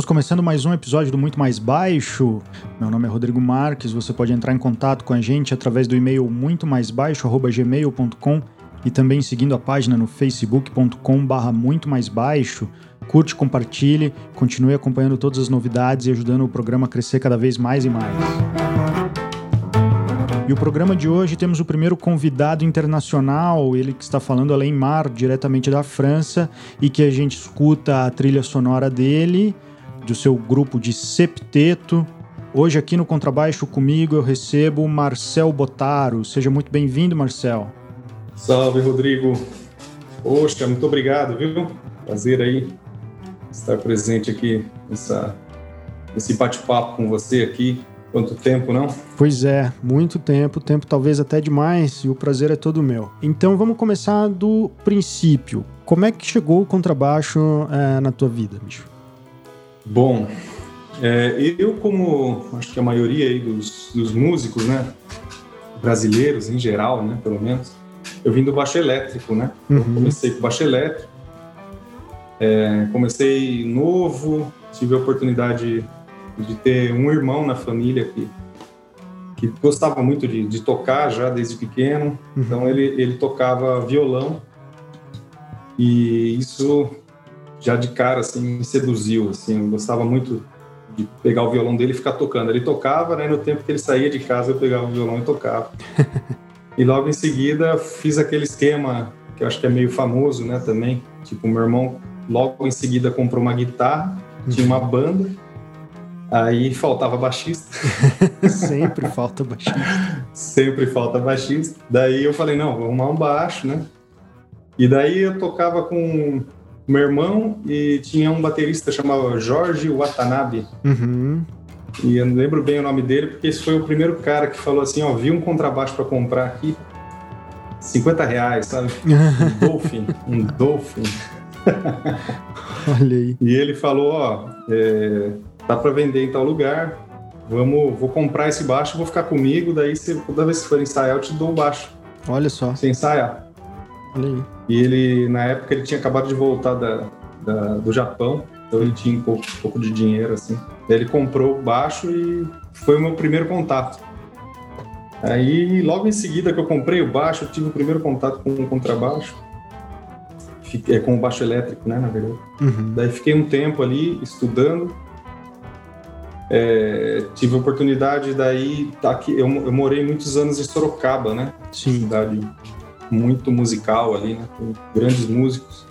Estamos começando mais um episódio do Muito Mais Baixo. Meu nome é Rodrigo Marques. Você pode entrar em contato com a gente através do e-mail muito mais baixo@gmail.com e também seguindo a página no facebook.com/barra muito mais baixo. Curte, compartilhe, continue acompanhando todas as novidades e ajudando o programa a crescer cada vez mais e mais. E o programa de hoje temos o primeiro convidado internacional, ele que está falando além mar, diretamente da França, e que a gente escuta a trilha sonora dele, do seu grupo de septeto. Hoje aqui no Contrabaixo comigo eu recebo Marcel Botaro. Seja muito bem-vindo, Marcel. Salve, Rodrigo. Poxa, muito obrigado, viu? Prazer aí estar presente aqui nessa, nesse bate-papo com você aqui Quanto tempo, não? Pois é, muito tempo, tempo talvez até demais, e o prazer é todo meu. Então vamos começar do princípio. Como é que chegou o contrabaixo é, na tua vida, bicho? Bom, é, eu como acho que a maioria aí dos, dos músicos, né, brasileiros em geral, né, pelo menos, eu vim do baixo elétrico, né? Uhum. Comecei com baixo elétrico, é, comecei novo, tive a oportunidade de ter um irmão na família que, que gostava muito de, de tocar já desde pequeno. Uhum. Então ele, ele tocava violão e isso já de cara assim me seduziu. Assim, eu gostava muito de pegar o violão dele e ficar tocando. Ele tocava, né? No tempo que ele saía de casa eu pegava o violão e tocava. e logo em seguida fiz aquele esquema que eu acho que é meio famoso, né? Também tipo meu irmão logo em seguida comprou uma guitarra, tinha uma banda Aí faltava baixista. Sempre falta baixista. Sempre falta baixista. Daí eu falei, não, vou arrumar um baixo, né? E daí eu tocava com meu irmão e tinha um baterista chamado Jorge Watanabe. Uhum. E eu não lembro bem o nome dele, porque esse foi o primeiro cara que falou assim, ó, vi um contrabaixo para comprar aqui, 50 reais, sabe? Um Dolphin, um Dolphin. Olha aí. E ele falou, ó, é, tá para vender em tal lugar, vamos, vou comprar esse baixo, vou ficar comigo, daí você, toda vez que for ensaiar eu te dou o baixo. Olha só. Você ensaiar. E ele, na época, ele tinha acabado de voltar da, da do Japão, então ele tinha um pouco, um pouco de dinheiro, assim. Daí ele comprou o baixo e foi o meu primeiro contato. Aí, logo em seguida que eu comprei o baixo, eu tive o primeiro contato com o contrabaixo. Fiquei, é, com o baixo elétrico, né, na verdade. Uhum. Daí fiquei um tempo ali estudando é, tive a oportunidade daí, tá aqui, eu, eu, morei muitos anos em Sorocaba, né? Sim. Cidade muito musical ali, né? Com grandes músicos.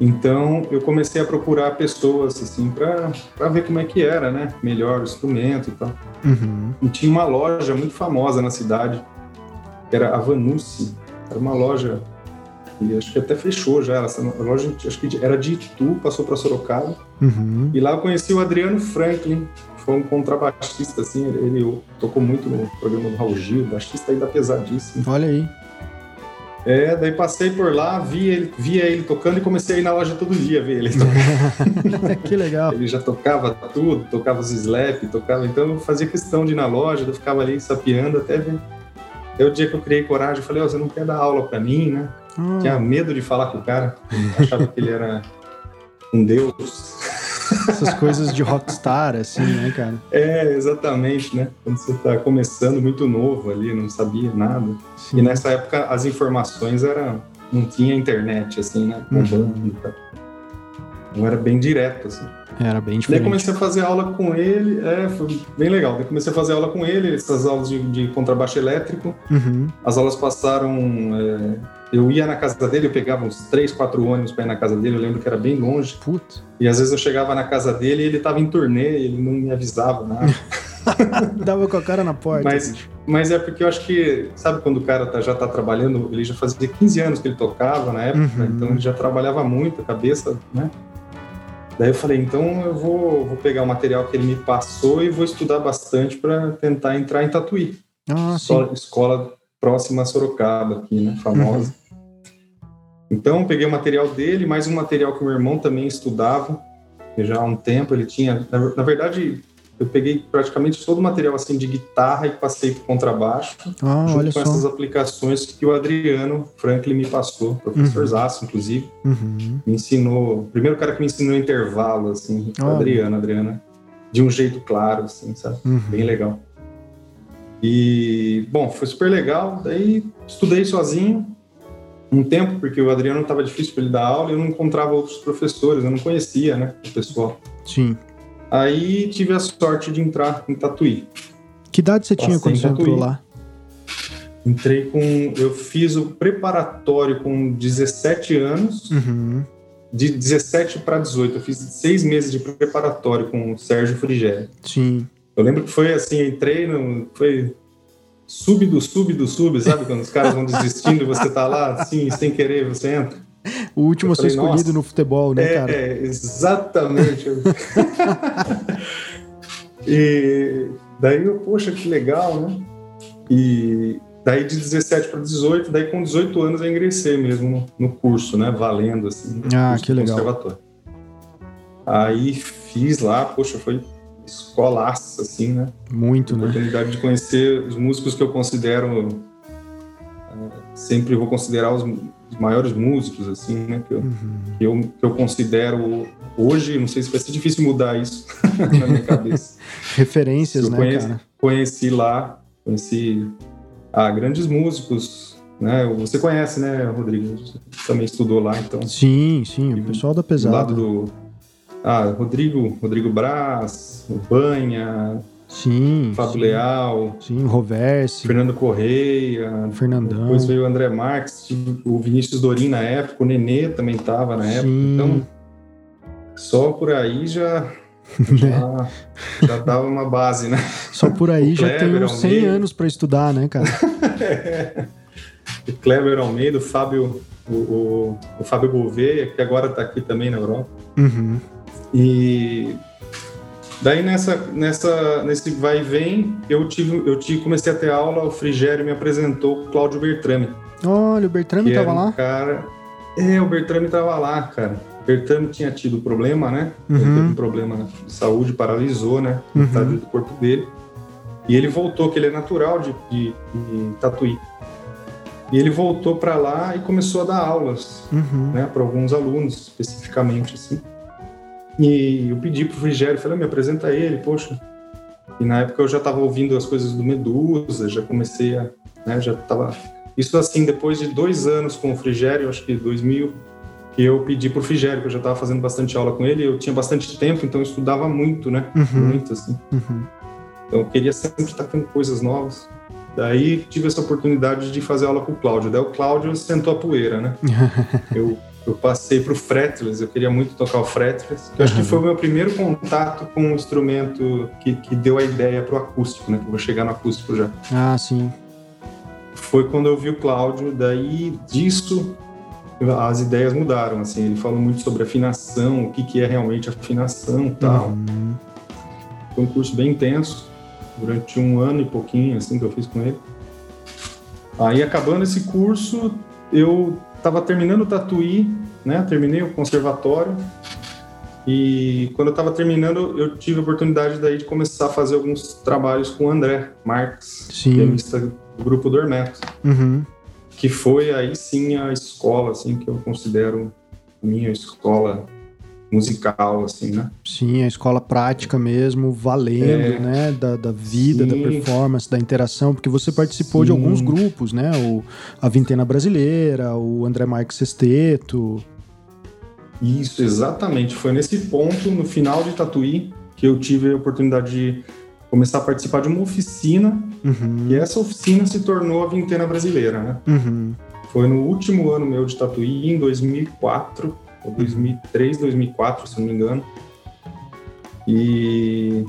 Então eu comecei a procurar pessoas assim para ver como é que era, né? Melhor o instrumento e tal. Uhum. E tinha uma loja muito famosa na cidade, era a Vanucci, era uma loja e acho que até fechou já. Essa loja acho que era de Itu, passou para Sorocaba. Uhum. E lá eu conheci o Adriano Franklin, foi um contrabaixista, assim, ele, ele tocou muito no programa do Raul Gil, baixista ainda pesadíssimo. Olha aí. É, daí passei por lá, via ele, via ele tocando e comecei a ir na loja todo dia ver ele tocar. que legal. Ele já tocava tudo, tocava os slap, tocava, então eu fazia questão de ir na loja, eu ficava ali sapeando até ver. Até o dia que eu criei coragem, eu falei, ó, oh, você não quer dar aula para mim, né? Hum. Tinha medo de falar com o cara, achava que ele era um deus. Essas coisas de rockstar, assim, né, cara? É, exatamente, né? Quando você tá começando muito novo ali, não sabia nada. Sim. E nessa época as informações eram. Não tinha internet, assim, né? Uhum. Não era bem direto, assim. Era bem diferente. Daí comecei a fazer aula com ele, é, foi bem legal. Daí comecei a fazer aula com ele, essas aulas de, de contrabaixo elétrico. Uhum. As aulas passaram. É, eu ia na casa dele, eu pegava uns três, quatro ônibus para ir na casa dele, eu lembro que era bem longe. Putz. E às vezes eu chegava na casa dele e ele estava em turnê, ele não me avisava nada. Dava com a cara na porta. Mas, mas é porque eu acho que, sabe quando o cara tá, já tá trabalhando, ele já fazia 15 anos que ele tocava na época, uhum. então ele já trabalhava muito a cabeça, né? Daí eu falei, então eu vou, vou pegar o material que ele me passou e vou estudar bastante para tentar entrar em Tatuí. Ah, escola, escola próxima a Sorocaba aqui, né? Famosa. Uhum. Então, peguei o material dele, mais um material que o meu irmão também estudava, já há um tempo ele tinha. Na, na verdade, eu peguei praticamente todo o material assim de guitarra e passei para contrabaixo, ah, junto com só. essas aplicações que o Adriano Franklin me passou, professor Uhum. Zaço, inclusive, Uhum. me ensinou, o primeiro cara que me ensinou intervalo, assim, o. Adriano, Adriano, de um jeito claro, assim, sabe? Uhum. Bem legal. E, bom, foi super legal. Daí estudei sozinho um tempo, porque o Adriano estava difícil para ele dar aula e eu não encontrava outros professores, eu não conhecia, né, o pessoal. Sim. Aí tive a sorte de entrar em Tatuí. Que idade você tinha quando você entrou lá? Entrei com. Eu fiz o preparatório com 17 anos, Uhum. de 17 para 18. Eu fiz seis meses de preparatório com o Sérgio Frigério. Sim. Eu lembro que foi assim, entrei no. Foi sub do sub do sub, sabe? Quando os caras vão desistindo e você tá lá, assim, sem querer, você entra. O último Eu a ser falei, escolhido no futebol, né, é, cara? é, exatamente. e daí eu, poxa, que legal, né? E daí de 17 para 18, daí com 18 anos eu ingressei mesmo no, no curso, né? Valendo, assim. Ah, que legal. Aí fiz lá, poxa, foi escolaça, assim, né? Muito, né? oportunidade de conhecer os músicos que eu considero eh, sempre vou considerar os, os maiores músicos assim né que eu, Uhum. que eu que eu considero hoje não sei se vai ser difícil mudar isso na minha cabeça Referências, eu né, conheci, cara? conheci lá conheci ah, grandes músicos né você conhece né Rodrigo Você também estudou lá então Sim, sim, o pessoal da do pesada. lado do ah, Rodrigo Rodrigo Braz o Banha Sim. Fábio sim. Leal Sim, Roverse, Fernando Correia, Fernandão. depois veio o André Marques, o Vinícius Dorim na época, o Nenê também estava na época. Sim. Então, só por aí já, já, já dava uma base, né? Só por aí já tem uns 100 Almeida. anos pra estudar, né, cara? O Kleber Almeida, o Fábio, o, o, o Fábio Gouveia, que agora está aqui também na Europa. Uhum. E daí nessa, nessa, nesse vai e vem, eu tive, eu tive, comecei a ter aula, o Frigério me apresentou o Cláudio Bertrame. Olha, o Bertrame que tava era um lá? Cara... É, o Bertrame tava lá, cara. O Bertrame tinha tido problema, né? Ele Uhum. teve um problema de saúde, paralisou, né? Uhum. Metade do corpo dele. E ele voltou, que ele é natural de, de, de Tatuí. E ele voltou para lá e começou a dar aulas, Uhum. né? Para alguns alunos, especificamente, assim. E eu pedi pro Frigério, falei, me apresenta ele, poxa. E na época eu já estava ouvindo as coisas do Medusa, já comecei a, né, já tava isso assim depois de dois anos com o Frigério, acho que 2000, que eu pedi pro Frigério, que eu já estava fazendo bastante aula com ele, eu tinha bastante tempo, então eu estudava muito, né? Uhum. Muito assim. Uhum. Então eu queria sempre estar tendo coisas novas. Daí tive essa oportunidade de fazer aula com o Cláudio. Daí o Cláudio sentou a poeira, né? eu, eu passei pro fretless, eu queria muito tocar o fretless, eu acho que Uhum. foi o meu primeiro contato com um instrumento que, que deu a ideia pro acústico, né? Que eu vou chegar no acústico já. Ah, sim. Foi quando eu vi o Cláudio, daí disso as ideias mudaram, assim, ele falou muito sobre afinação, o que, que é realmente afinação e tal. Uhum. Foi um curso bem intenso, durante um ano e pouquinho, assim, que eu fiz com ele. Aí, acabando esse curso, eu estava terminando o Tatuí, né? Terminei o conservatório. E quando eu estava terminando, eu tive a oportunidade daí de começar a fazer alguns trabalhos com o André Marques, pianista do grupo do Hermeto, Uhum. que foi aí sim a escola, assim, que eu considero minha escola musical, assim, né? Sim, a escola prática mesmo, valendo, É. né? Da, da vida, da Sim. performance, da interação, porque você participou de Sim. alguns grupos, né? O, a Vintena Brasileira, o André Marques Sexteto. Isso, exatamente. Foi nesse ponto, no final de Tatuí, que eu tive a oportunidade de começar a participar de uma oficina, Uhum. e essa oficina se tornou a Vintena Brasileira, né? Uhum. Foi no último ano meu de Tatuí, em 2004, ou 2003, 2004, se não me engano. E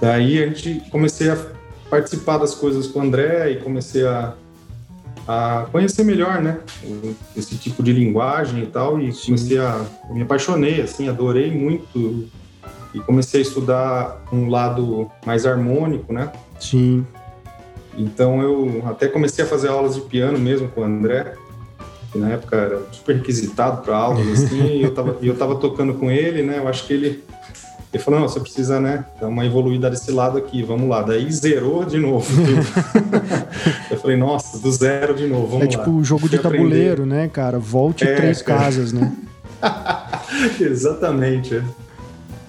daí a gente comecei a participar das coisas com o André e comecei a, a conhecer melhor, né? Esse tipo de linguagem e tal. E comecei a. me apaixonei, assim, adorei muito. E comecei a estudar um lado mais harmônico, né? Sim. Então eu até comecei a fazer aulas de piano mesmo com o André, que na época era super requisitado para aulas assim, e eu tava, e eu tava tocando com ele, né? Eu acho que ele Ele falou, não, você precisa, né, dar uma evoluída desse lado aqui, vamos lá. Daí zerou de novo eu falei, nossa, do zero de novo, vamos lá. É tipo o jogo de tabuleiro, aprender. né, cara? Volte é, três cara. casas, né? Exatamente. É.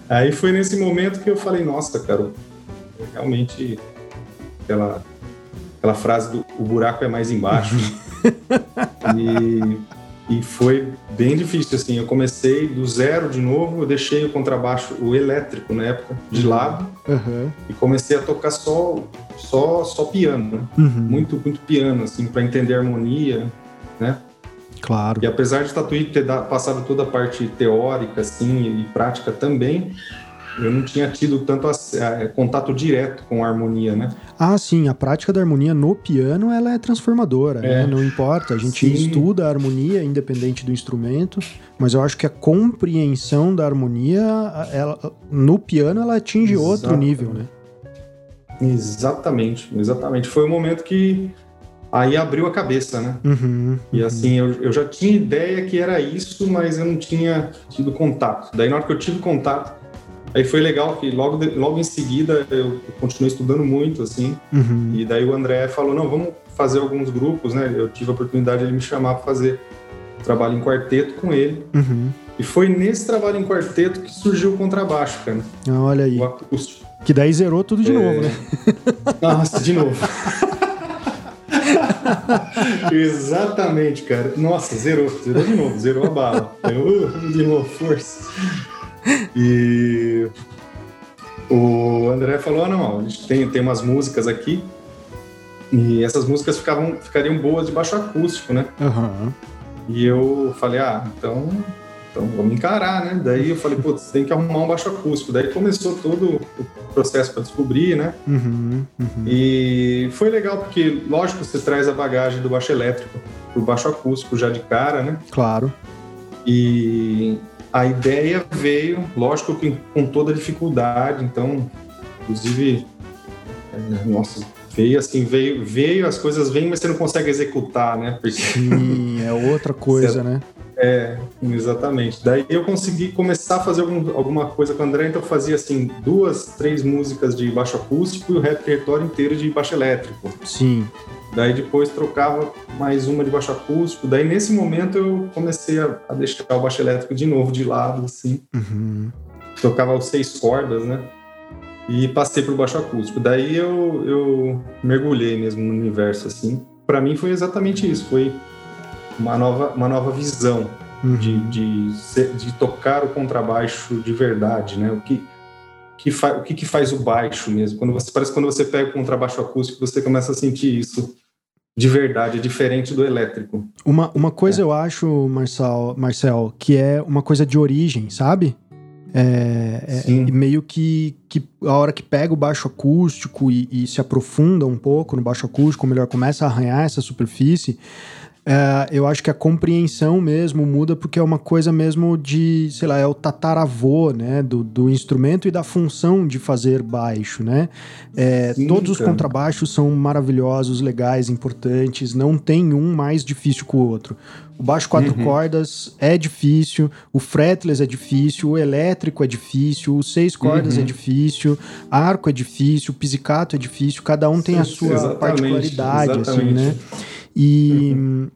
Aí foi nesse momento que eu falei, nossa, cara, realmente aquela, aquela frase do o buraco é mais embaixo. E e foi bem difícil, assim. Eu comecei do zero de novo, eu deixei o contrabaixo, o elétrico na época, de lado. Uhum. E comecei a tocar só, só, só piano, né? Uhum. Muito, muito piano, assim, para entender a harmonia, né? Claro. E apesar de Tatuí ter passado toda a parte teórica, assim, e prática também, eu não tinha tido tanto é, contato direto com a harmonia, né? Ah, sim, a prática da harmonia no piano ela é transformadora, né? é. né? Não importa, a gente sim. estuda a harmonia independente do instrumento, mas eu acho que a compreensão da harmonia, ela, no piano, ela atinge Exatamente. outro nível, né? Exatamente, exatamente. Foi o momento que aí abriu a cabeça, né? Uhum, e assim, eu, eu já tinha ideia que era isso, mas eu não tinha tido contato. Daí, na hora que eu tive contato, Aí foi legal que logo, de, logo em seguida eu continuei estudando muito, assim. Uhum. E daí o André falou: não, vamos fazer alguns grupos, né? Eu tive a oportunidade de ele me chamar para fazer trabalho em quarteto com ele. Uhum. E foi nesse trabalho em quarteto que surgiu o contrabaixo, cara. Ah, olha aí. O acústico. Que daí zerou tudo de é... novo, né? Nossa, de novo. Exatamente, cara. Nossa, zerou, zerou de novo, zerou a bala. Eu, uh, de novo, força. E o André falou: ah, não, a gente tem, tem umas músicas aqui e essas músicas ficavam, ficariam boas de baixo acústico, né? Uhum. E eu falei: ah, então, então vamos encarar, né? Daí eu falei: putz, tem que arrumar um baixo acústico. Daí começou todo o processo para descobrir, né? Uhum, uhum. E foi legal porque, lógico, você traz a bagagem do baixo elétrico pro baixo acústico já de cara, né? Claro. E a ideia veio, lógico que com toda dificuldade, então, inclusive, é, nossa, veio assim, veio, veio, as coisas vêm, mas você não consegue executar, né? Porque... Sim, é outra coisa, né? É, exatamente. Daí eu consegui começar a fazer algum, alguma coisa com o André, então eu fazia assim, duas, três músicas de baixo acústico e o repertório inteiro de baixo elétrico. Sim. Daí depois trocava mais uma de baixo acústico. Daí nesse momento eu comecei a, a deixar o baixo elétrico de novo de lado, assim. Uhum. Tocava os seis cordas, né? E passei para o baixo acústico. Daí eu, eu mergulhei mesmo no universo, assim. Para mim foi exatamente isso. Foi uma nova, uma nova visão uhum. de, de, de, tocar o contrabaixo de verdade, né? O que, que o que, que faz o baixo mesmo? Quando você parece que quando você pega o contrabaixo acústico, você começa a sentir isso de verdade, é diferente do elétrico. Uma, uma coisa é. eu acho, Marcel, Marcel, que é uma coisa de origem, sabe? É, é, meio que, que a hora que pega o baixo acústico e, e, se aprofunda um pouco no baixo acústico, melhor começa a arranhar essa superfície, é, eu acho que a compreensão mesmo muda porque é uma coisa mesmo de, sei lá, é o tataravô, né, do, do instrumento e da função de fazer baixo, né? É, Sim, todos cara. os contrabaixos são maravilhosos, legais, importantes, não tem um mais difícil que o outro. O baixo quatro uhum. cordas é difícil, o fretless é difícil, o elétrico é difícil, o seis cordas é uhum. é difícil, arco é difícil, o pizzicato é difícil, cada um tem a sua exatamente, particularidade, exatamente. assim, né? E uhum.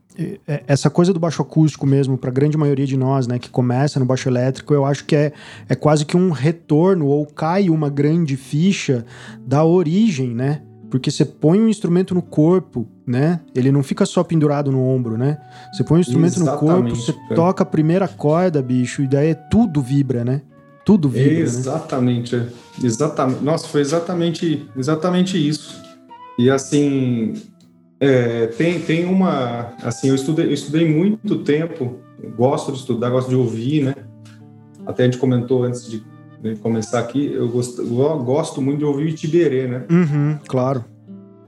essa coisa do baixo acústico mesmo, para a grande maioria de nós, né, que começa no baixo elétrico, eu acho que é, é quase que um retorno ou cai uma grande ficha da origem, né? Porque você põe um instrumento no corpo, né? Ele não fica só pendurado no ombro, né? Você põe um instrumento Exatamente, no corpo, você cara. toca a primeira corda, bicho, e daí tudo vibra, né? Tudo vibra. Exatamente, né? exatamente. Nossa, foi exatamente, exatamente isso. E assim, é, tem, tem uma. Assim, eu estudei, eu estudei muito tempo, gosto de estudar, gosto de ouvir, né? Até a gente comentou antes de, de começar aqui, eu gosto, eu gosto muito de ouvir o Itiberê, né? Uhum, claro.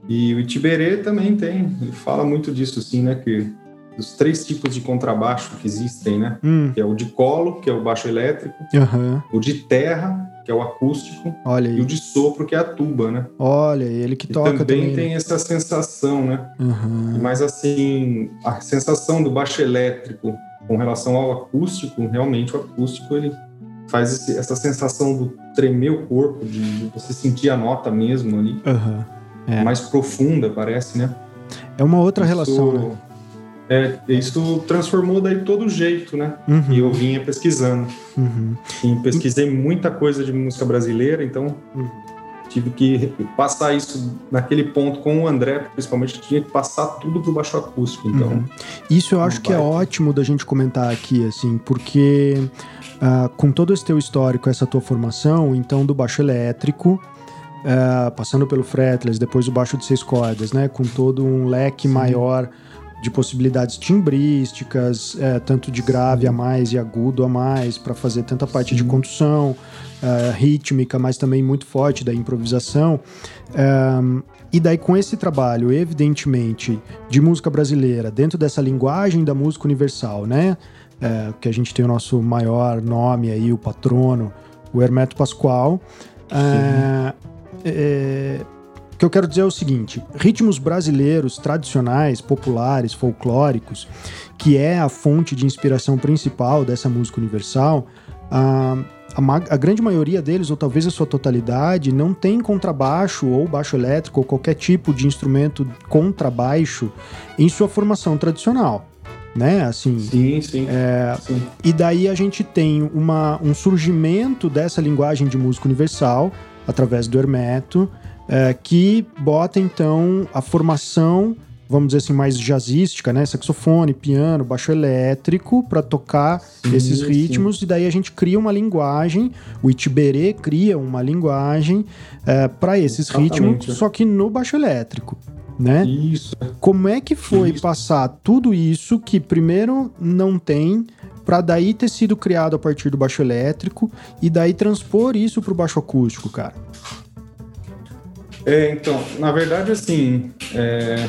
E o Itiberê também tem, ele fala muito disso, assim, né? Que os três tipos de contrabaixo que existem, né? Hum. Que é o de colo, que é o baixo elétrico, uhum. o de terra, que é o acústico, Olha e o de sopro, que é a tuba, né? Olha, ele que e toca também. também tem essa sensação, né? Uhum. Mas assim, a sensação do baixo elétrico com relação ao acústico, realmente o acústico ele faz esse, essa sensação do tremer o corpo, de, de, você sentir a nota mesmo ali. Uhum. É. Mais profunda, parece, né? É uma outra isso, relação, né? É, isso transformou daí todo o jeito, né? Uhum. E eu vinha pesquisando. Uhum. E pesquisei muita coisa de música brasileira, então uhum. tive que passar isso naquele ponto com o André, principalmente, tinha que passar tudo pro baixo acústico, então... Uhum. Isso eu acho que é ótimo da gente comentar aqui, assim, porque uh, com todo esse teu histórico, essa tua formação, então do baixo elétrico, uh, passando pelo fretless, depois o baixo de seis cordas, né? Com todo um leque Sim. maior de possibilidades timbrísticas, é, tanto de grave a mais e agudo a mais, para fazer tanta parte Sim. de condução, é, rítmica, mas também muito forte da improvisação. É, e daí, com esse trabalho, evidentemente, de música brasileira, dentro dessa linguagem da música universal, né? É, que a gente tem o nosso maior nome aí, o patrono, o Hermeto Pascoal. É, é, o que eu quero dizer é o seguinte: ritmos brasileiros tradicionais, populares, folclóricos, que é a fonte de inspiração principal dessa música universal, a, a, a, grande maioria deles, ou talvez a sua totalidade, não tem contrabaixo ou baixo elétrico ou qualquer tipo de instrumento contrabaixo em sua formação tradicional. Né? Assim, sim, sim, é, sim. E daí a gente tem uma, um surgimento dessa linguagem de música universal através do Hermeto, é, que bota então a formação, vamos dizer assim, mais jazzística, né? Saxofone, piano, baixo elétrico, para tocar sim, esses ritmos, sim. e daí a gente cria uma linguagem, o Itiberê cria uma linguagem é, para esses Exatamente. ritmos, só que no baixo elétrico. Né? Isso. Como é que foi isso. passar tudo isso que primeiro não tem para daí ter sido criado a partir do baixo elétrico e daí transpor isso para o baixo acústico, cara? É, então, na verdade, assim, é,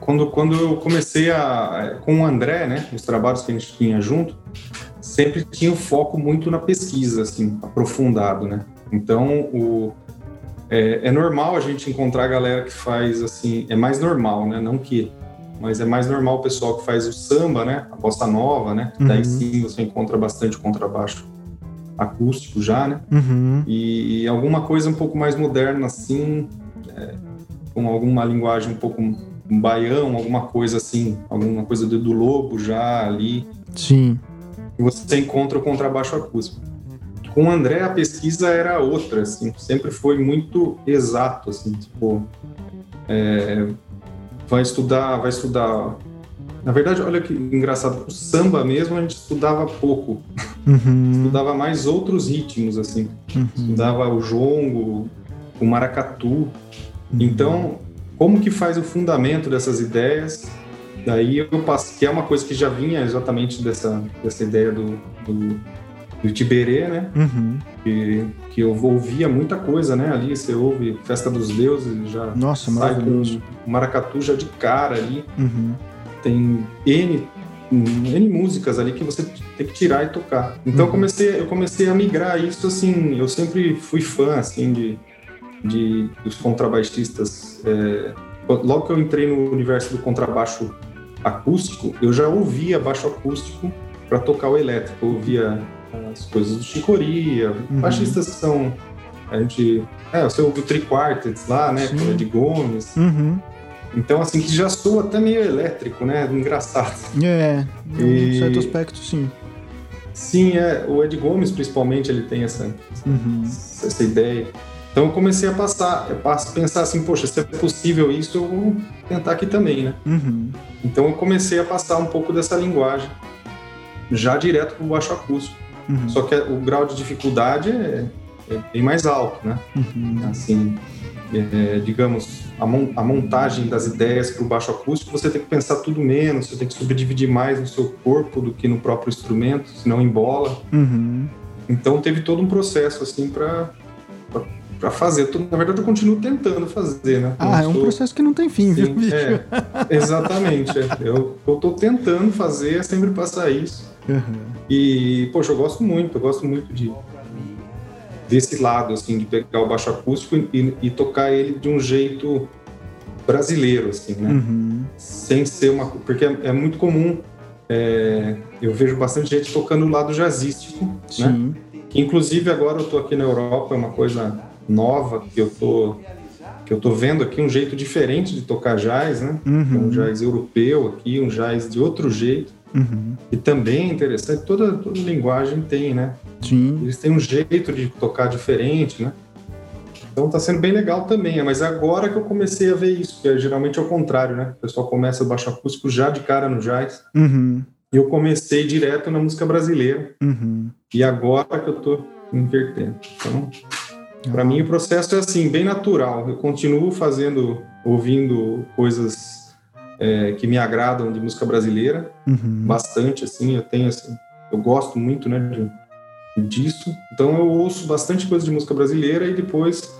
quando, quando eu comecei a, com o André, né, os trabalhos que a gente tinha junto, sempre tinha o foco muito na pesquisa, assim, aprofundado, né? Então, o, é, é, normal a gente encontrar galera que faz, assim, é mais normal, né? Não que, mas é mais normal o pessoal que faz o samba, né? A bossa nova, né? Uhum. Daí sim você encontra bastante contrabaixo acústico já, né? Uhum. E, e, alguma coisa um pouco mais moderna, assim, é, com alguma linguagem um pouco um baião, alguma coisa assim, alguma coisa do, do lobo já ali. Sim. E você encontra o contrabaixo acústico. Com o André, a pesquisa era outra, assim, sempre foi muito exato, assim, tipo, é, vai estudar, vai estudar na verdade, olha que engraçado, o samba mesmo a gente estudava pouco. Uhum. estudava mais outros ritmos, assim. Uhum. Estudava o jongo, o maracatu. Uhum. Então, como que faz o fundamento dessas ideias? Daí eu passo, que é uma coisa que já vinha exatamente dessa, dessa ideia do, do, do Tiberê, né? Uhum. Que, que eu ouvia muita coisa, né? Ali você ouve Festa dos Deuses, já Nossa, sai com o maracatu já de cara ali. Uhum tem N, N músicas ali que você tem que tirar e tocar. Então uhum. eu, comecei, eu comecei a migrar isso, assim, eu sempre fui fã, assim, de, de dos contrabaixistas. É, logo que eu entrei no universo do contrabaixo acústico, eu já ouvia baixo acústico para tocar o elétrico. Eu ouvia as coisas do Chicoria, uhum. baixistas são... A gente... É, você ouve o Three Quartets lá, né? Ed Gomes. Uhum. Então, assim, que já soa até meio elétrico, né? Engraçado. É, em e... certo aspecto, sim. Sim, é. O Ed Gomes, principalmente, ele tem essa, uhum. essa ideia. Então eu comecei a passar, a pensar assim, poxa, se é possível isso, eu vou tentar aqui também, né? Uhum. Então eu comecei a passar um pouco dessa linguagem, já direto para o baixo acústico. Uhum. Só que o grau de dificuldade é, é bem mais alto, né? Uhum. Assim, é, digamos, a, mon a, montagem das ideias para o baixo acústico, você tem que pensar tudo menos, você tem que subdividir mais no seu corpo do que no próprio instrumento, senão embola. Uhum. Então teve todo um processo assim para para fazer. Na verdade, eu continuo tentando fazer, né? Ah, é um processo que não tem fim, Sim, viu, bicho? É, exatamente. É. Eu, eu tô tentando fazer, é sempre passar isso. Uhum. E, poxa, eu gosto muito, eu gosto muito de, desse lado, assim, de pegar o baixo acústico e, e tocar ele de um jeito brasileiro, assim, né? Uhum. Sem ser uma... Porque é, é muito comum, é, eu vejo bastante gente tocando o lado jazzístico Sim. Né? Que, inclusive agora eu tô aqui na Europa, é uma coisa nova que eu tô que eu tô vendo aqui um jeito diferente de tocar jazz, né? Uhum. Um jazz europeu aqui, um jazz de outro jeito. Uhum. E também é interessante, toda, toda linguagem tem, né? Sim. Eles têm um jeito de tocar diferente, né? Então tá sendo bem legal também, mas agora que eu comecei a ver isso, que é, geralmente é o contrário, né? O pessoal começa o baixo acústico já de cara no jazz. Uhum. E eu comecei direto na música brasileira. Uhum. E agora que eu tô invertendo. Então, para mim o processo é assim, bem natural. Eu continuo fazendo, ouvindo coisas é, que me agradam de música brasileira, uhum. bastante assim. Eu tenho assim, eu gosto muito, né, de, disso. Então eu ouço bastante coisa de música brasileira e depois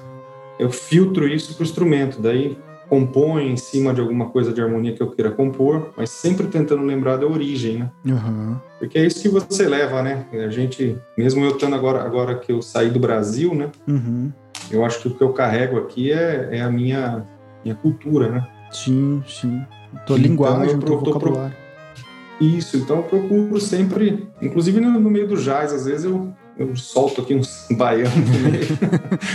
eu filtro isso para o instrumento, daí componho em cima de alguma coisa de harmonia que eu queira compor, mas sempre tentando lembrar da origem, né? Uhum. Porque é isso que você leva, né? A gente, mesmo eu estando agora, agora que eu saí do Brasil, né? Uhum. Eu acho que o que eu carrego aqui é, é a minha, minha cultura, né? Sim, sim. Tua então, linguagem, teu vocabulário. Isso, então eu procuro sempre, inclusive no, no meio do jazz, às vezes eu eu solto aqui uns baianos no meio.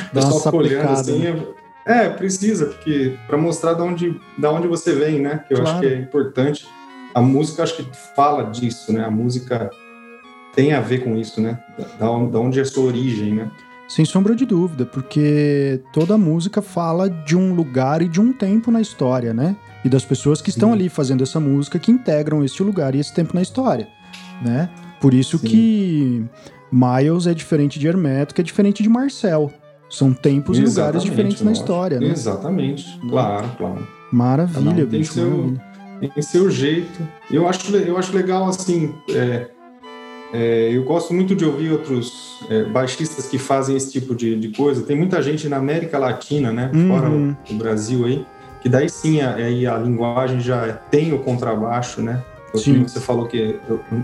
o pessoal olhando assim. Eu, é, precisa, porque para mostrar de onde, de onde você vem, né? Que eu claro. acho que é importante. A música, acho que fala disso, né? A música tem a ver com isso, né? Da, da onde é a sua origem, né? Sem sombra de dúvida, porque toda música fala de um lugar e de um tempo na história, né? E das pessoas que Sim. estão ali fazendo essa música que integram este lugar e esse tempo na história, né? Por isso Sim. que Miles é diferente de Hermeto, que é diferente de Marcel. São tempos e lugares diferentes na história, né? Exatamente, claro, claro. Maravilha, tem bicho, seu, maravilha. Tem seu jeito. Eu acho, eu acho legal, assim, é, é, eu gosto muito de ouvir outros é, baixistas que fazem esse tipo de, de, coisa. Tem muita gente na América Latina, né? Uhum. Fora o, o, Brasil aí, que daí sim a, aí a linguagem já tem o contrabaixo, né? Sim. Você falou que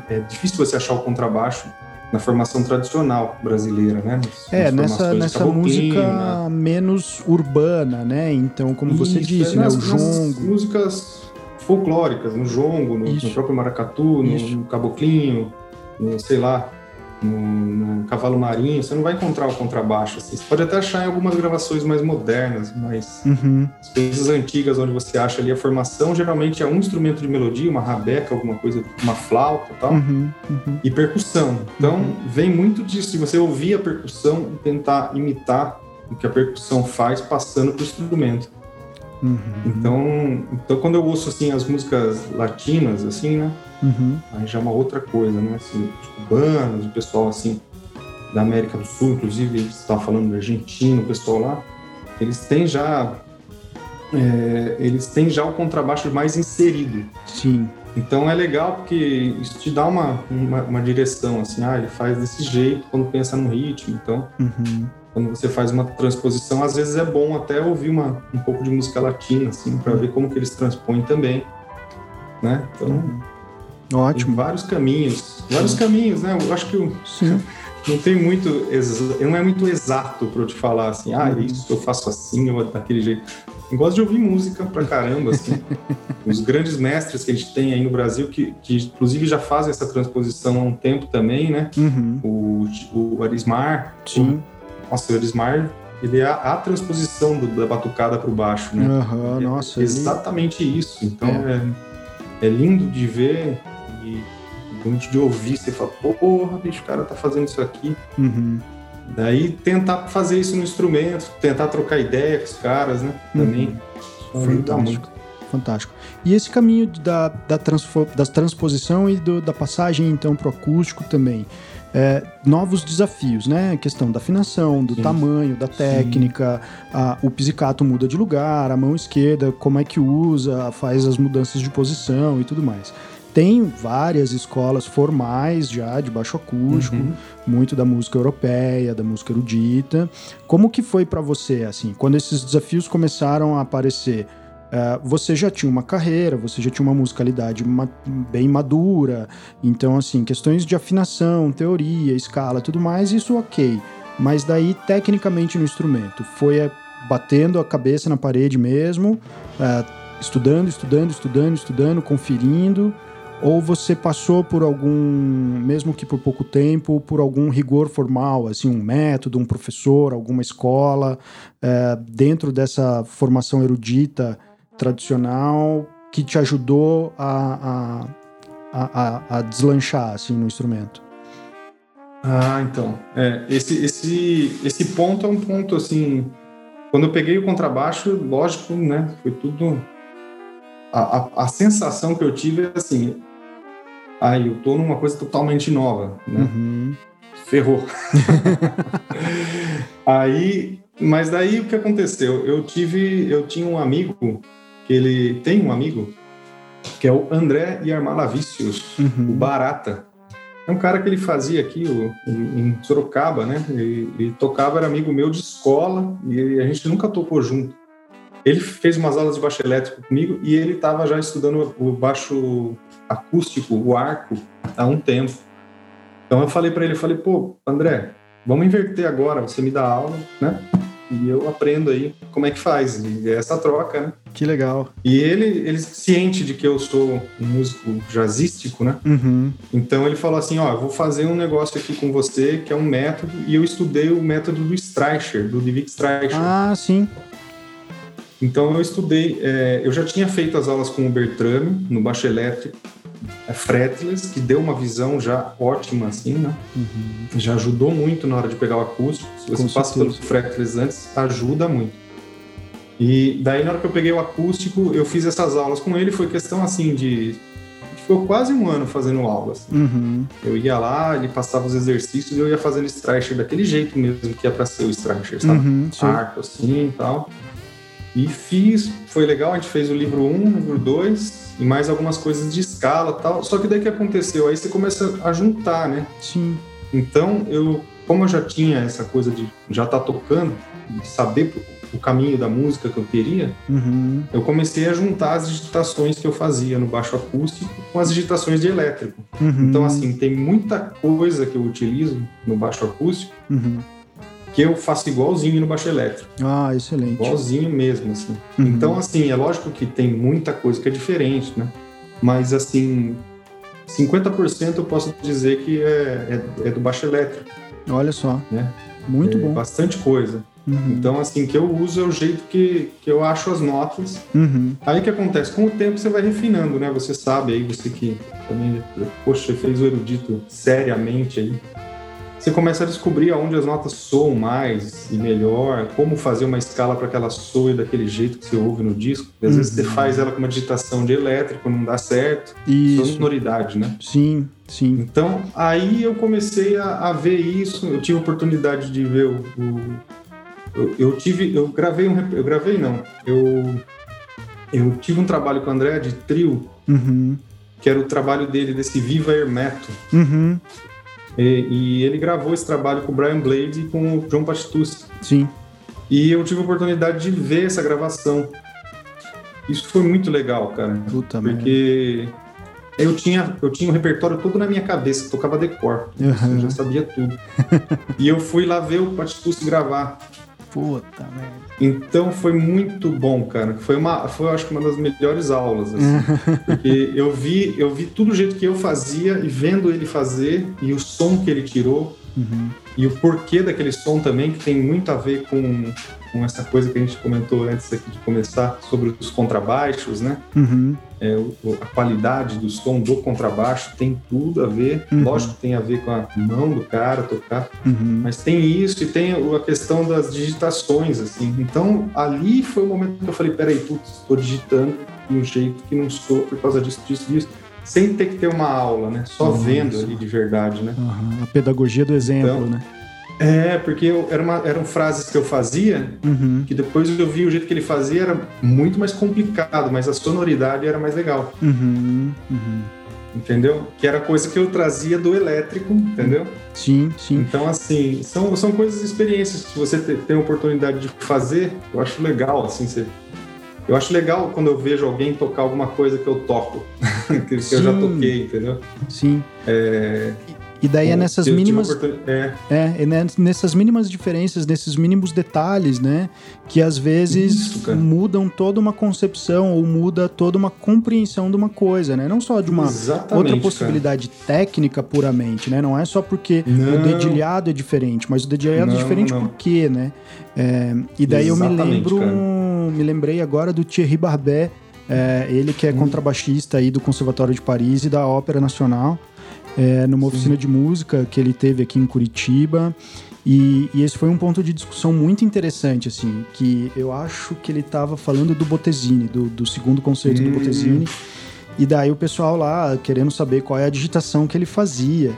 é, é difícil você achar o contrabaixo na formação tradicional brasileira, né? Nas, é, nas nessa, nessa música menos urbana, né? Então, como Isso, você disse, é, né? o jongo. músicas folclóricas, no jongo, no, no próprio maracatu, no, no caboclinho, no, sei lá, no, no, cavalo marinho, você não vai encontrar o contrabaixo. Assim. Você pode até achar em algumas gravações mais modernas, mas uhum. as coisas antigas onde você acha ali a formação, geralmente é um instrumento de melodia, uma rabeca, alguma coisa, uma flauta e tal, uhum. Uhum. e percussão. Então, uhum. vem muito disso, de você ouvir a percussão e tentar imitar o que a percussão faz passando para o instrumento. Uhum. Então, então, quando eu ouço assim as músicas latinas, assim, né? Uhum. Aí já é uma outra coisa, né? Assim, os cubanos, o pessoal assim da América do Sul, inclusive você estava falando da Argentina, o pessoal lá, eles têm já é, eles têm já o contrabaixo mais inserido. Sim. Então é legal porque isso te dá uma, uma, uma direção, assim, ah, ele faz desse jeito quando pensa no ritmo. Então, uhum. Quando você faz uma transposição, às vezes é bom até ouvir uma, um pouco de música latina, assim, para ver como que eles transpõem também, né? Então. Ótimo. vários caminhos, vários caminhos, né? Eu acho que o, não tem muito, não é muito exato para eu te falar assim, ah, uhum. isso eu faço assim ou daquele jeito. Eu gosto de ouvir música pra caramba, assim. Os grandes mestres que a gente tem aí no Brasil, que, que inclusive já fazem essa transposição há um tempo também, né? Uhum. O, o Arismar. Sim. O, nossa, o Arismar, ele é a, a transposição do, da batucada para o baixo, né? Uhum, é, nossa. Exatamente ele... isso. Então é. é, é lindo de ver e bonito de ouvir. Você fala, porra, bicho, o cara tá fazendo isso aqui. Uhum. Daí tentar fazer isso no instrumento, tentar trocar ideia com os caras, né? Também. Uhum. Fantástico. Muito. Fantástico. E esse caminho da, da, transfo, da transposição e do, da passagem, então, para o acústico também. É, novos desafios, né? A questão da afinação, do Sim. tamanho, da técnica, a, o pizzicato muda de lugar, a mão esquerda, como é que usa, faz as mudanças de posição e tudo mais. Tem várias escolas formais já de baixo acústico, uhum. muito da música europeia, da música erudita. Como que foi para você, assim, quando esses desafios começaram a aparecer? Uh, você já tinha uma carreira, você já tinha uma musicalidade bem madura, então, assim, questões de afinação, teoria, escala, tudo mais, isso ok. Mas daí, tecnicamente no instrumento, foi uh, batendo a cabeça na parede mesmo, uh, estudando, estudando, estudando, estudando, conferindo, Ou você passou por algum, mesmo que por pouco tempo, por algum rigor formal, assim, um método, um professor, alguma escola, é, dentro dessa formação erudita tradicional que te ajudou a, a, a, a deslanchar assim, no instrumento? Ah, então. É, esse, esse, esse ponto é um ponto assim. Quando eu peguei o contrabaixo, lógico, né? Foi tudo. A, a, a sensação que eu tive é assim: ah, eu tô numa coisa totalmente nova, né? Uhum. Ferrou. aí, mas daí o que aconteceu? Eu tive, eu tinha um amigo que ele tem um amigo que é o André Yarmalavicius, uhum. o Barata. É um cara que ele fazia aqui o, em Sorocaba, né? Ele, ele, tocava, era amigo meu de escola e a gente nunca tocou junto. Ele fez umas aulas de baixo elétrico comigo e ele estava já estudando o baixo acústico, o arco, há um tempo. Então eu falei para ele, falei, pô, André, vamos inverter agora, você me dá aula, né? E eu aprendo aí como é que faz. E é essa troca, né? Que legal. E ele, ele ciente de que eu sou um músico jazzístico, né? Uhum. Então ele falou assim, ó, eu vou fazer um negócio aqui com você que é um método e eu estudei o método do Streicher, do David Streicher. Ah, sim. Então eu estudei, é, eu já tinha feito as aulas com o Bertrame no baixo elétrico, é fretless, que deu uma visão já ótima assim, né? Uhum. Já ajudou muito na hora de pegar o acústico. Se você com passa certeza. pelo fretless antes, ajuda muito. E daí na hora que eu peguei o acústico, eu fiz essas aulas com ele, foi questão assim de ficou quase um ano fazendo aulas. Uhum. Eu ia lá, ele passava os exercícios e eu ia fazendo stretcher daquele jeito mesmo que é para ser o stretcher, sabe? Uhum, Arco assim e tal. E fiz, foi legal, a gente fez o livro 1, um, livro 2 e mais algumas coisas de escala tal. Só que daí que aconteceu? Aí você começa a juntar, né? Sim. Então, eu, como eu já tinha essa coisa de já estar tá tocando, de saber o caminho da música que eu queria, uhum. eu comecei a juntar as digitações que eu fazia no baixo acústico com as digitações de elétrico. Uhum. Então, assim, tem muita coisa que eu utilizo no baixo acústico uhum que eu faço igualzinho no baixo elétrico. Ah, excelente. Igualzinho mesmo, assim. Uhum. Então, assim, é lógico que tem muita coisa que é diferente, né? Mas, assim, 50% eu posso dizer que é, é, é, do baixo elétrico. Olha só. Né? Muito é bom. Bastante coisa. Uhum. Então, assim, que eu uso é o jeito que, que eu acho as notas. Uhum. Aí o que acontece? Com o tempo você vai refinando, né? Você sabe aí, você que também, poxa, fez o erudito seriamente aí você começa a descobrir aonde as notas soam mais e melhor, como fazer uma escala para que ela soe daquele jeito que você ouve no disco. Às uhum. vezes você uhum. faz ela com uma digitação de elétrico, não dá certo. Isso. sonoridade, né? Sim, sim. Então, aí eu comecei a, a ver isso. Eu tive a oportunidade de ver o. o eu, eu, tive. Eu gravei um. Eu gravei, não. Eu. Eu tive um trabalho com o André de trio, uhum. que era o trabalho dele desse Viva Hermeto. Uhum e, e, ele gravou esse trabalho com o Brian Blade e com o John Patitucci. Sim. E eu tive a oportunidade de ver essa gravação. Isso foi muito legal, cara. Puta porque eu tinha, eu tinha o um repertório todo na minha cabeça, tocava decor. Uhum. Eu já sabia tudo. e eu fui lá ver o Patitucci gravar. Puta merda. Então foi muito bom, cara. Foi uma, foi acho que uma das melhores aulas, assim, porque eu vi, eu vi tudo o jeito que eu fazia e vendo ele fazer e o som que ele tirou uhum. e o porquê daquele som também que tem muito a ver com, com essa coisa que a gente comentou antes aqui de começar sobre os contrabaixos, né? Uhum é, a qualidade do som do contrabaixo tem tudo a ver. Uhum. Lógico que tem a ver com a mão do cara tocar, uhum. mas tem isso e tem a questão das digitações, assim. Então, ali foi o momento que eu falei: peraí, putz, estou digitando de um jeito que não sou por causa disso, disso, disso. Sem ter que ter uma aula, né? Só vendo ali de verdade, né? Uhum. A pedagogia do exemplo, então, né? É, porque eu, era uma, eram frases que eu fazia, uhum. que depois eu vi o jeito que ele fazia era muito mais complicado, mas a sonoridade era mais legal. Uhum. Uhum. Entendeu? Que era coisa que eu trazia do elétrico, entendeu? Sim, sim. Então, assim, são, são coisas, experiências que você tem a oportunidade de fazer, eu acho legal, assim, você... Eu acho legal quando eu vejo alguém tocar alguma coisa que eu toco, que, que eu já toquei, entendeu? Sim. É... E daí é nessas mínimas. É. é, é nessas mínimas diferenças, nesses mínimos detalhes, né? Que às vezes Isso, mudam toda uma concepção ou muda toda uma compreensão de uma coisa, né? Não só de uma Exatamente, outra possibilidade cara. técnica puramente, né? Não é só porque não. o dedilhado é diferente, mas o dedilhado é não, é diferente não. por quê, né? É, e daí Exatamente, eu me lembro, me lembrei agora do Thierry Barbet, é, ele que é hum. contrabaixista aí do Conservatório de Paris e da Ópera Nacional, é, numa Sim. oficina de música que ele teve aqui em Curitiba. E, e, esse foi um ponto de discussão muito interessante, assim, que eu acho que ele estava falando do Bottesini, do, do segundo concerto hum. do Bottesini. E daí o pessoal lá querendo saber qual é a digitação que ele fazia.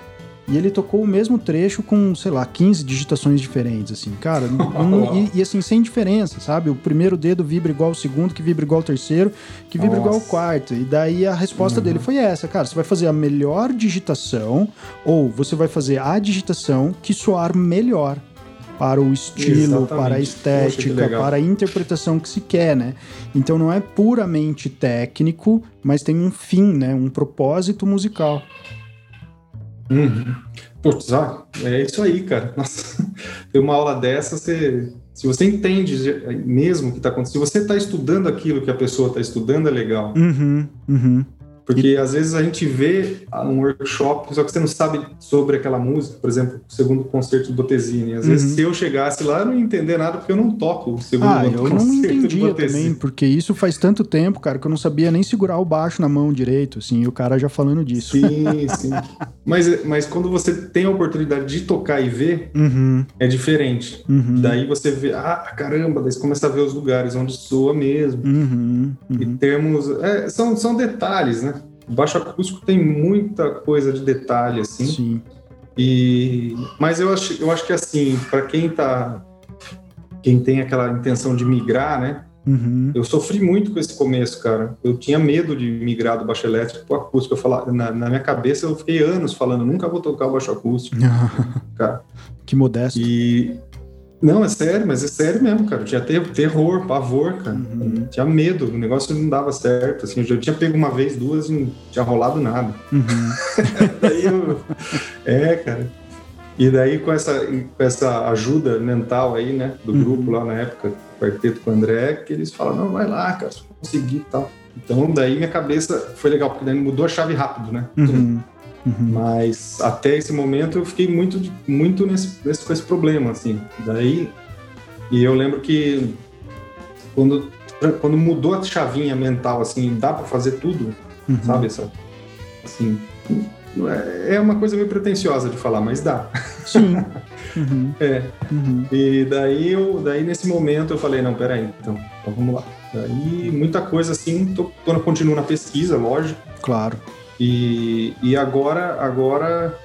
E ele tocou o mesmo trecho com, sei lá, 15 digitações diferentes, assim, cara. e, e, assim, sem diferença, sabe? O primeiro dedo vibra igual ao segundo, que vibra igual ao terceiro, que vibra Nossa. igual ao quarto. E daí a resposta uhum. dele foi essa, cara. Você vai fazer a melhor digitação ou você vai fazer a digitação que soar melhor para o estilo, Exatamente. para a estética, Poxa, para a interpretação que se quer, né? Então não é puramente técnico, mas tem um fim, né? Um propósito musical. Uhum. Putz, ah, é isso aí, cara. Nossa, ter uma aula dessa, você, se você entende mesmo o que está acontecendo, se você está estudando aquilo que a pessoa está estudando, é legal. Uhum, uhum. Porque e... às vezes a gente vê um workshop, só que você não sabe sobre aquela música, por exemplo, o segundo concerto do Bottesini. Às uhum. vezes, se eu chegasse lá, eu não ia entender nada, porque eu não toco o segundo ah, eu não entendia também, porque isso faz tanto tempo, cara, que eu não sabia nem segurar o baixo na mão direito, assim, e o cara já falando disso. Sim, sim. Mas, mas quando você tem a oportunidade de tocar e ver, uhum. é diferente. Uhum. Daí você vê, ah, caramba, daí você começa a ver os lugares onde soa mesmo. Uhum. E termos. É, são, são detalhes, né? O baixo acústico tem muita coisa de detalhe, assim. Sim. E, mas eu acho, eu acho que assim, para quem tá. Quem tem aquela intenção de migrar, né? Uhum. Eu sofri muito com esse começo, cara. Eu tinha medo de migrar do baixo elétrico para acústico. Eu falava, na, na, minha cabeça eu fiquei anos falando, nunca vou tocar o baixo acústico. cara. Que modesto. E, não, é sério, mas é sério mesmo, cara. Eu tinha ter, terror, pavor, cara. Uhum. Tinha medo, o negócio não dava certo. Assim, eu já tinha pego uma vez, duas e não tinha rolado nada. Uhum. daí eu... É, cara. E daí com essa, com essa ajuda mental aí, né, do uhum. grupo lá na época, o quarteto com o André, que eles falam, não, vai lá, cara, se conseguir e tal. Então daí minha cabeça foi legal, porque daí mudou a chave rápido, né? Uhum. Uhum. Mas até esse momento eu fiquei muito, muito nesse, nesse, com esse problema, assim. Daí, e eu lembro que quando, quando mudou a chavinha mental, assim, dá para fazer tudo, uhum. sabe? Essa, assim, é, é uma coisa meio pretensiosa de falar, mas dá. Sim. Uhum. É. Uhum. E daí, eu, daí, nesse momento, eu falei, não, peraí, então, então vamos lá. Daí, muita coisa assim, tô, tô, continuo na pesquisa, lógico. Claro. E, e agora, agora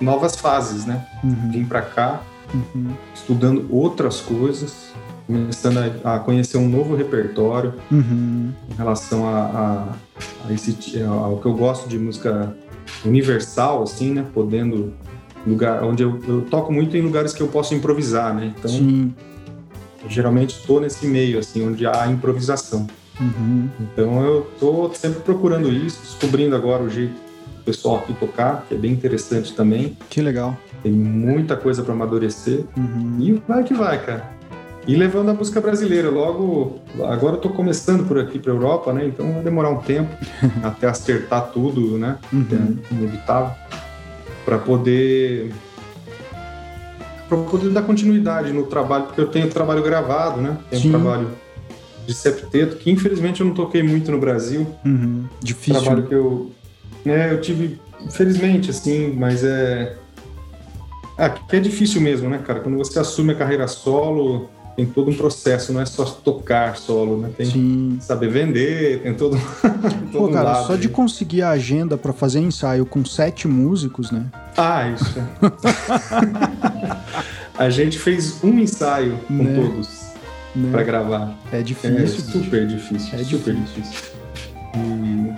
novas fases, né? Uhum. Vim para cá, uhum. estudando outras coisas, começando a, a conhecer um novo repertório uhum. em relação a, a, a, esse, ao que eu gosto de música universal, assim, né? Podendo lugar onde eu, eu toco muito em lugares que eu posso improvisar, né? Então, Sim. geralmente estou nesse meio, assim, onde há improvisação. Uhum. Então eu estou sempre procurando isso, descobrindo agora o jeito do pessoal aqui tocar, que é bem interessante também. Que legal. Tem muita coisa para amadurecer. Uhum. E vai que vai, cara. E levando a música brasileira. Logo, agora eu tô começando por aqui para Europa, né? Então vai demorar um tempo até acertar tudo, né? Uhum. É inevitável. Para poder para poder dar continuidade no trabalho, porque eu tenho trabalho gravado, né? Tenho Sim. um trabalho de septeto, que infelizmente eu não toquei muito no Brasil. Uhum. Difícil. Trabalho que eu, né, eu tive, infelizmente, assim, mas é. Ah, que é difícil mesmo, né, cara? Quando você assume a carreira solo, tem todo um processo, não é só tocar solo, né? Tem Sim. saber vender, tem todo, todo Pô, cara, um só aí. de conseguir a agenda para fazer ensaio com sete músicos, né? Ah, isso. a gente fez um ensaio com Né? todos né? para gravar. É É difícil. super difícil. É super difícil. E,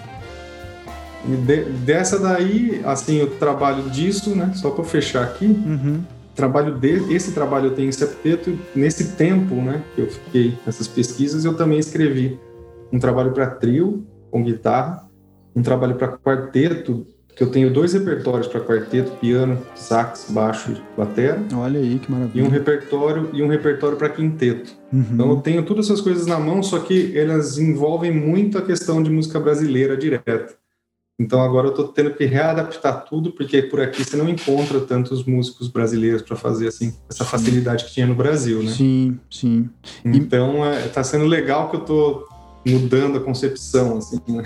e de- dessa daí, assim, eu trabalho disso, né? Só para fechar aqui, Uhum. trabalho de, esse trabalho eu tenho em septeto. Nesse tempo, né, que eu fiquei nessas pesquisas, eu também escrevi um trabalho para trio com guitarra, um trabalho para quarteto que eu tenho dois repertórios para quarteto, piano, sax, baixo e bateria. Olha aí que maravilha. E um repertório e um repertório para quinteto. Uhum. Então eu tenho todas essas coisas na mão, só que elas envolvem muito a questão de música brasileira direta. Então agora eu estou tendo que readaptar tudo, porque por aqui você não encontra tantos músicos brasileiros para fazer assim essa facilidade que tinha no Brasil, né? Sim, sim. Então está é, sendo legal que eu estou mudando a concepção, assim. Né?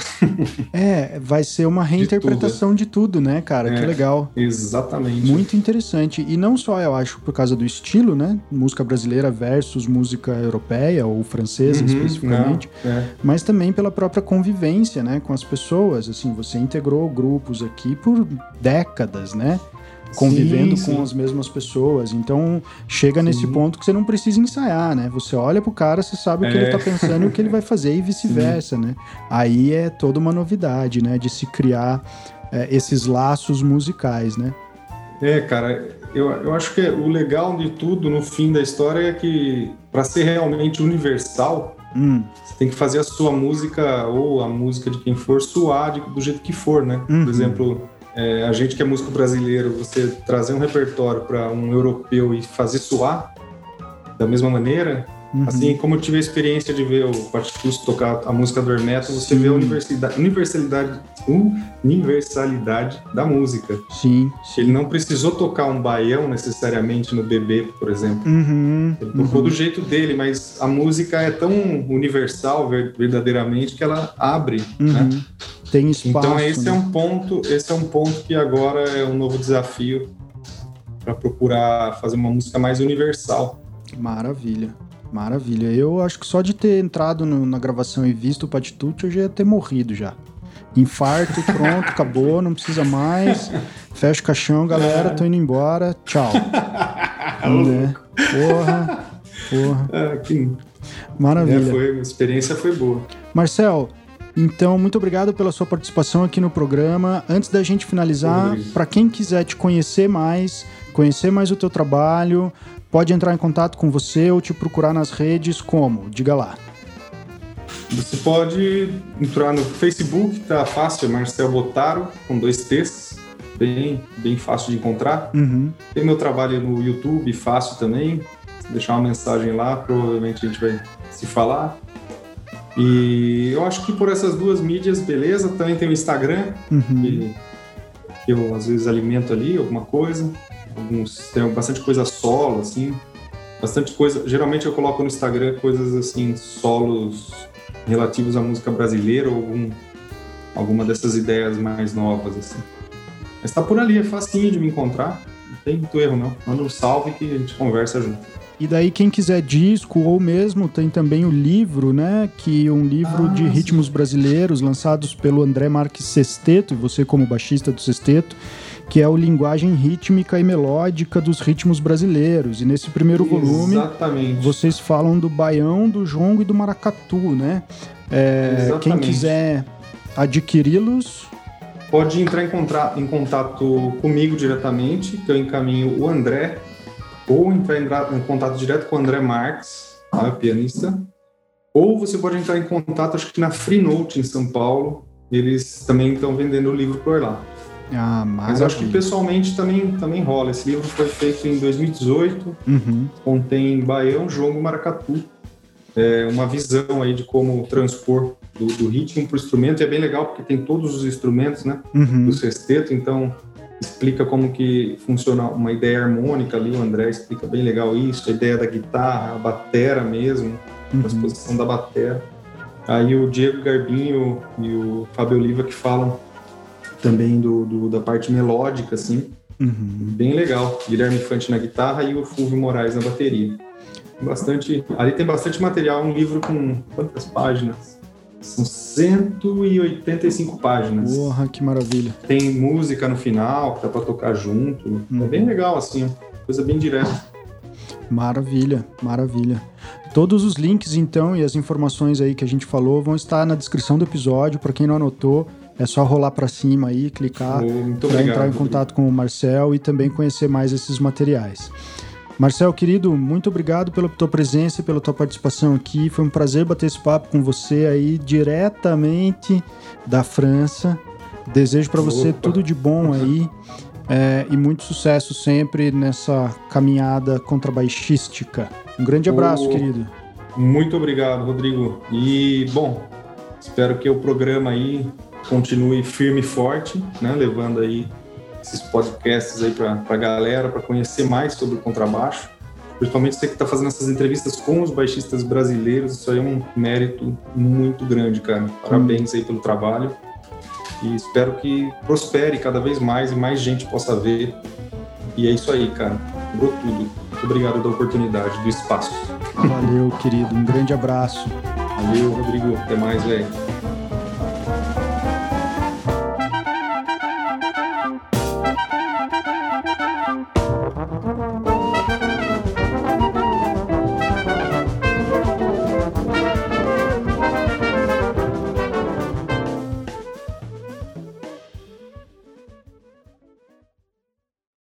É, vai ser uma reinterpretação de tudo, de tudo né, cara? É, que legal. Exatamente. Muito interessante. E não só, eu acho, por causa do estilo, né? Música brasileira versus música europeia ou francesa, uhum, especificamente. Não, é. Mas também pela própria convivência, né? Com as pessoas. Assim, você integrou grupos aqui por décadas, né? Convivendo sim, sim. com as mesmas pessoas. Então, chega sim. nesse ponto que você não precisa ensaiar, né? Você olha pro cara, você sabe o que é. ele tá pensando e o que ele vai fazer e vice-versa, né? Aí é toda uma novidade, né? De se criar é, esses laços musicais, né? É, cara, eu, eu acho que o legal de tudo, no fim da história, é que para ser realmente universal, hum. você tem que fazer a sua música ou a música de quem for suar de, do jeito que for, né? Uhum. Por exemplo, é, a gente que é músico brasileiro, você trazer um repertório para um europeu e fazer soar da mesma maneira, uhum. assim como eu tive a experiência de ver o Patitus tocar a música do Hermeto, você Sim. vê a universalidade, universalidade, universalidade da música. Sim. Ele não precisou tocar um baião necessariamente no bebê, por exemplo. Uhum. Ele tocou uhum. do jeito dele, mas a música é tão universal verdadeiramente que ela abre, né? Tem espaço. Então esse é né? é um ponto, esse é um ponto que agora é um novo desafio para procurar fazer uma música mais universal. Maravilha. Maravilha. Eu acho que só de ter entrado no, na gravação e visto o Patitucci, eu já ia ter morrido já. Infarto, pronto, acabou, não precisa mais. Fecha o caixão, galera, tô indo embora. Tchau. né? Porra, porra. Ah, que... Maravilha. É, foi, a experiência foi boa. Marcel, então, muito obrigado pela sua participação aqui no programa. Antes da gente finalizar, para quem quiser te conhecer mais, conhecer mais o teu trabalho, pode entrar em contato com você ou te procurar nas redes como? Diga lá. Você pode entrar no Facebook, tá fácil, é Marcel Botaro, com dois T's, bem, bem fácil de encontrar. Uhum. Tem meu trabalho no YouTube, fácil também. Se deixar uma mensagem lá, provavelmente a gente vai se falar. E eu acho que por essas duas mídias, beleza. Também tem o Instagram, uhum. que, que, eu às vezes alimento ali alguma coisa. Alguns, tem bastante coisa solo, assim. Bastante coisa. Geralmente eu coloco no Instagram coisas assim, solos relativos à música brasileira ou algum, alguma dessas ideias mais novas, assim. Mas tá por ali, é facinho de me encontrar. Não tem muito erro, não. Manda um salve que a gente conversa junto. E daí, quem quiser disco ou mesmo tem também o livro, né? Que é um livro ah, de ritmos brasileiros lançados pelo André Marques Sesteto, e você como baixista do Sesteto, que é o Linguagem Rítmica e Melódica dos Ritmos Brasileiros. E nesse primeiro volume, Exatamente. vocês falam do baião, do jongo e do maracatu, né? É, quem quiser adquiri-los, pode entrar em, em contato comigo diretamente, que eu encaminho o André ou entrar em, contato direto com o André Marques, tá, pianista, ou você pode entrar em contato, acho que na Freenote em São Paulo, eles também estão vendendo o livro por lá. Ah, Mas acho que pessoalmente também, também rola. Esse livro foi feito em 2018, uhum. contém baião, jongo, maracatu. É uma visão aí de como transpor do, do ritmo para o instrumento. E é bem legal porque tem todos os instrumentos, né? Uhum. Do sexteto, então explica como que funciona uma ideia harmônica ali, o André explica bem legal isso, a ideia da guitarra, a batera mesmo, uhum. a exposição da batera. Aí o Diego Garbinho e o Fábio Oliva que falam também do, do da parte melódica, assim, uhum. bem legal. Guilherme Infante na guitarra e o Fulvio Moraes na bateria. Bastante, ali tem bastante material, um livro com quantas páginas? São 185 páginas. Porra, que maravilha. Tem música no final, que dá pra tocar junto. Uhum. É bem legal, assim, coisa bem direta. Maravilha, maravilha. Todos os links, então, e as informações aí que a gente falou vão estar na descrição do episódio. Para quem não anotou, é só rolar para cima aí, clicar para entrar em contato com o Marcel e também conhecer mais esses materiais. Marcel, querido, muito obrigado pela tua presença e pela tua participação aqui. Foi um prazer bater esse papo com você aí diretamente da França. Desejo para você tudo de bom aí é, e muito sucesso sempre nessa caminhada contrabaixística. Um grande abraço, querido. Muito obrigado, Rodrigo. E, bom, espero que o programa aí continue firme e forte, né? Levando aí esses podcasts aí para a galera, para conhecer mais sobre o contrabaixo. Principalmente você que está fazendo essas entrevistas com os baixistas brasileiros, isso aí é um mérito muito grande, cara. Parabéns aí pelo trabalho e espero que prospere cada vez mais e mais gente possa ver. E é isso aí, cara. Quebrou tudo. Muito obrigado da oportunidade, do espaço. Valeu, querido. Um grande abraço. Valeu, Rodrigo. Até mais, velho.